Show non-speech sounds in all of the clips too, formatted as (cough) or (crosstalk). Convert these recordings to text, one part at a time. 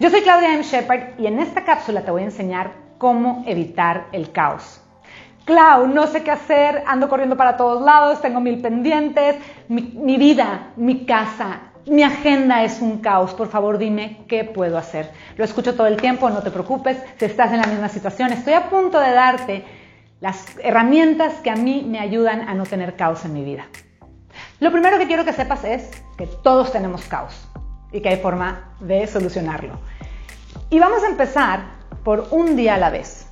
Yo soy Claudia M. Shepard y en esta cápsula te voy a enseñar cómo evitar el caos. Clau, no sé qué hacer, ando corriendo para todos lados, tengo mil pendientes, mi, mi, vida, mi casa, mi agenda es un caos. Por favor, dime qué puedo hacer. Lo escucho todo el tiempo, no te preocupes, si estás en la misma situación. Estoy a punto de darte las herramientas que a mí me ayudan a no tener caos en mi vida. Lo primero que quiero que sepas es que todos tenemos caos y que hay forma de solucionarlo. Y vamos a empezar por un día a la vez.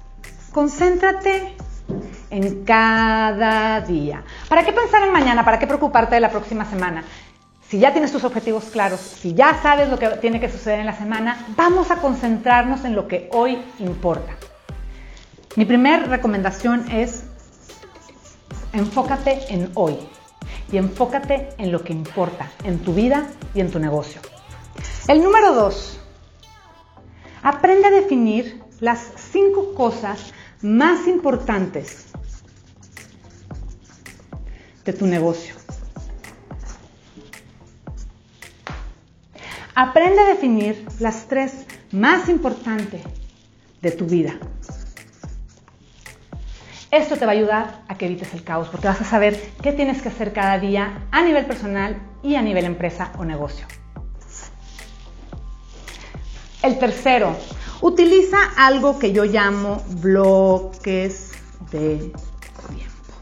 Concéntrate en cada día. ¿Para qué pensar en mañana? ¿Para qué preocuparte de la próxima semana? Si ya tienes tus objetivos claros, si ya sabes lo que tiene que suceder en la semana, vamos a concentrarnos en lo que hoy importa. Mi primera recomendación es enfócate en hoy y enfócate en lo que importa, en tu vida y en tu negocio. El número dos, aprende a definir las cinco cosas más importantes de tu negocio. Aprende a definir las tres más importantes de tu vida. Esto te va a ayudar a que evites el caos porque vas a saber qué tienes que hacer cada día a nivel personal y a nivel empresa o negocio. El tercero, utiliza algo que yo llamo bloques de tiempo.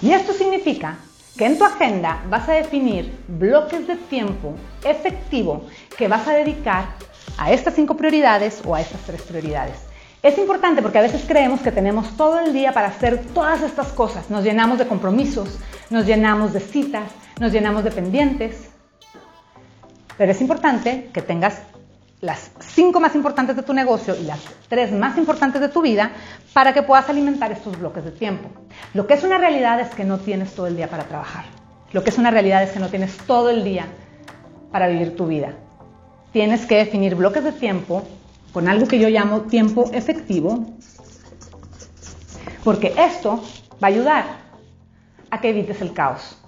Y esto significa que en tu agenda vas a definir bloques de tiempo efectivo que vas a dedicar a estas cinco prioridades o a estas tres prioridades. Es importante porque a veces creemos que tenemos todo el día para hacer todas estas cosas. Nos llenamos de compromisos, nos llenamos de citas, nos llenamos de pendientes. Pero es importante que tengas las cinco más importantes de tu negocio y las tres más importantes de tu vida para que puedas alimentar estos bloques de tiempo. Lo que es una realidad es que no tienes todo el día para trabajar. Lo que es una realidad es que no tienes todo el día para vivir tu vida. Tienes que definir bloques de tiempo con algo que yo llamo tiempo efectivo, porque esto va a ayudar a que evites el caos.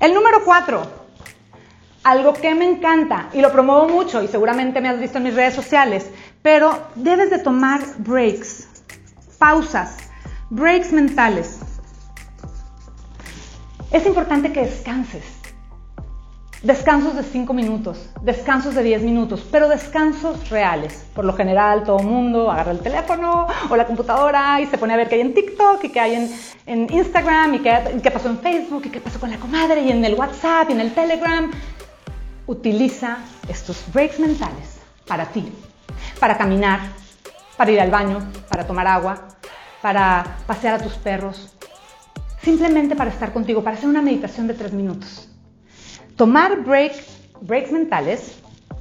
El número cuatro, algo que me encanta y lo promuevo mucho y seguramente me has visto en mis redes sociales, pero debes de tomar breaks, pausas, breaks mentales. Es importante que descanses. Descansos de 5 minutos, descansos de 10 minutos, pero descansos reales. Por lo general, todo el mundo agarra el teléfono o la computadora y se pone a ver qué hay en TikTok y qué hay en, en Instagram y qué, qué pasó en Facebook y qué pasó con la comadre y en el WhatsApp y en el Telegram. Utiliza estos breaks mentales para ti, para caminar, para ir al baño, para tomar agua, para pasear a tus perros, simplemente para estar contigo, para hacer una meditación de 3 minutos. Tomar break, breaks mentales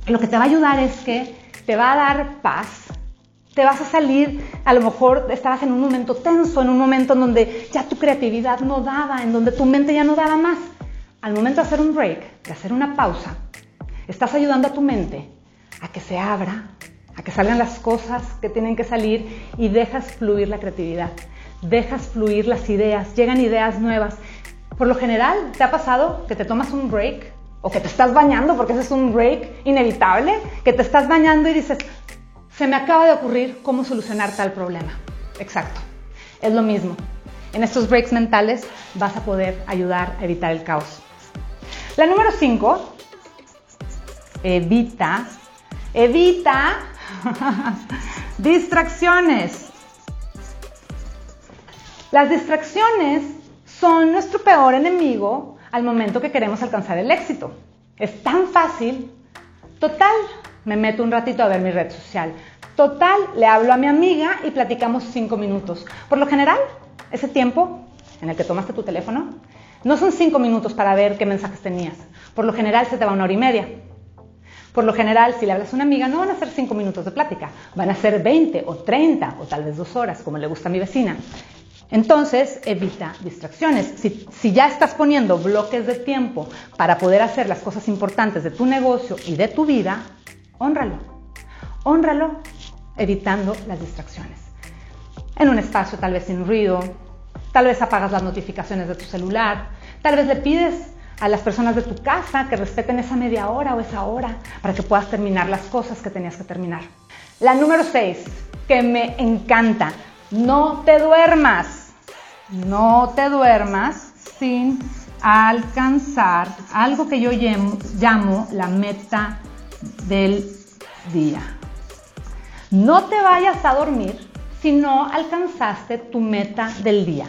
lo que te va a ayudar es que te va a dar paz, te vas a salir, a lo mejor estabas en un momento tenso, en un momento en donde ya tu creatividad no daba, en donde tu mente ya no daba más. Al momento de hacer un break, de hacer una pausa, estás ayudando a tu mente a que se abra, a que salgan las cosas que tienen que salir y dejas fluir la creatividad, dejas fluir las ideas, llegan ideas nuevas por lo general, ¿te ha pasado que te tomas un break o que te estás bañando, porque ese es un break inevitable, que te estás bañando y dices, se me acaba de ocurrir cómo solucionar tal problema? Exacto, es lo mismo. En estos breaks mentales vas a poder ayudar a evitar el caos. La número 5, evita, evita (laughs) distracciones. Las distracciones son nuestro peor enemigo al momento que queremos alcanzar el éxito. Es tan fácil. Total, me meto un ratito a ver mi red social. Total, le hablo a mi amiga y platicamos cinco minutos. Por lo general, ese tiempo en el que tomaste tu teléfono, no son cinco minutos para ver qué mensajes tenías. Por lo general se te va una hora y media. Por lo general, si le hablas a una amiga, no van a ser cinco minutos de plática, van a ser 20 o 30 o tal vez dos horas, como le gusta a mi vecina. Entonces, evita distracciones. Si, ya estás poniendo bloques de tiempo para poder hacer las cosas importantes de tu negocio y de tu vida, honralo. Honralo evitando las distracciones. En un espacio tal vez sin ruido, tal vez apagas las notificaciones de tu celular, tal vez le pides a las personas de tu casa que respeten esa media hora o esa hora para que puedas terminar las cosas que tenías que terminar. La número 6, que me encanta, no te duermas. No te duermas sin alcanzar algo que yo llamo, la meta del día. No te vayas a dormir si no alcanzaste tu meta del día.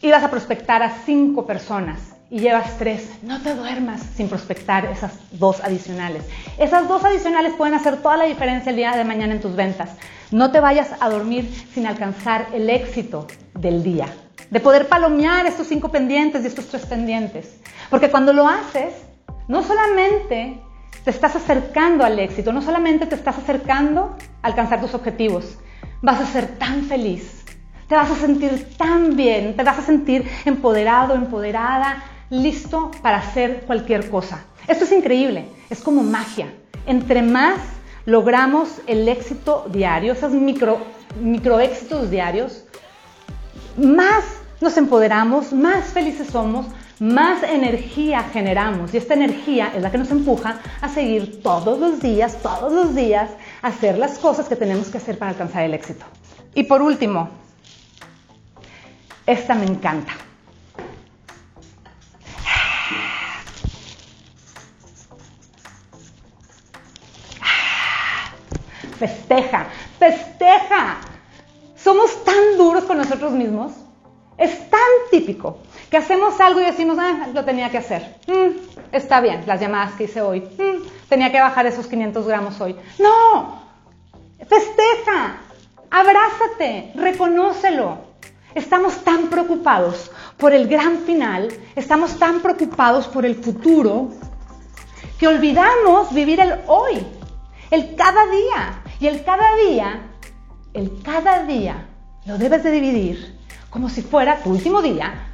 Ibas a prospectar a cinco personas y llevas tres. No te duermas sin prospectar esas dos adicionales. Esas dos adicionales pueden hacer toda la diferencia el día de mañana en tus ventas. No te vayas a dormir sin alcanzar el éxito del día. De poder palomear estos cinco pendientes y estos tres pendientes. Porque cuando lo haces, no solamente te estás acercando al éxito, no solamente te estás acercando a alcanzar tus objetivos, vas a ser tan feliz, te vas a sentir tan bien, te vas a sentir empoderado, empoderada, listo para hacer cualquier cosa. Esto es increíble, es como magia. Entre más logramos el éxito diario, esos micro, micro éxitos diarios, más nos empoderamos, más felices somos, más energía generamos y esta energía es la que nos empuja a seguir todos los días, todos los días, a hacer las cosas que tenemos que hacer para alcanzar el éxito. Y por último, esta me encanta. Festeja, festeja. Somos tan duros con nosotros mismos. Es tan típico que hacemos algo y decimos, ah, lo tenía que hacer. Mm, está bien, las llamadas que hice hoy. Mm, tenía que bajar esos 500 gramos hoy. No, festeja, abrázate, reconócelo. Estamos tan preocupados por el gran final, estamos tan preocupados por el futuro, que olvidamos vivir el hoy, el cada día. Y el cada día, el cada día, lo debes de dividir como si fuera tu último día.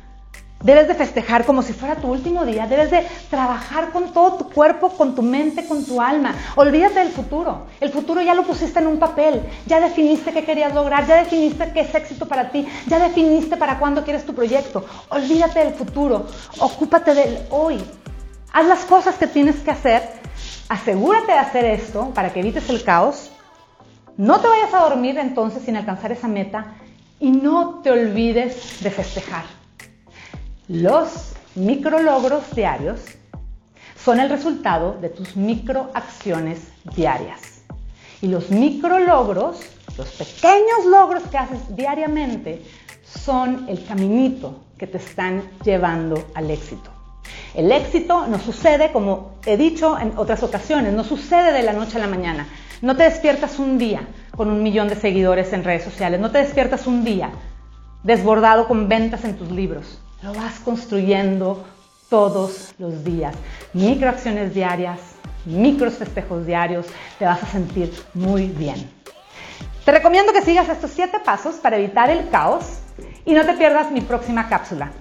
Debes de festejar como si fuera tu último día. Debes de trabajar con todo tu cuerpo, con tu mente, con tu alma. Olvídate del futuro. El futuro ya lo pusiste en un papel. Ya definiste qué querías lograr. Ya definiste qué es éxito para ti. Ya definiste para cuándo quieres tu proyecto. Olvídate del futuro. Ocúpate del hoy. Haz las cosas que tienes que hacer. Asegúrate de hacer esto para que evites el caos. No te vayas a dormir entonces sin alcanzar esa meta. Y no te olvides de festejar. Los micrologros diarios son el resultado de tus microacciones diarias. Y los micrologros, los pequeños logros que haces diariamente, son el caminito que te están llevando al éxito. El éxito no sucede, como he dicho en otras ocasiones, no sucede de la noche a la mañana. No te despiertas un día con un millón de seguidores en redes sociales, no te despiertas un día desbordado con ventas en tus libros. Lo vas construyendo todos los días. Microacciones diarias, micros festejos diarios, te vas a sentir muy bien. Te recomiendo que sigas estos siete pasos para evitar el caos y no te pierdas mi próxima cápsula.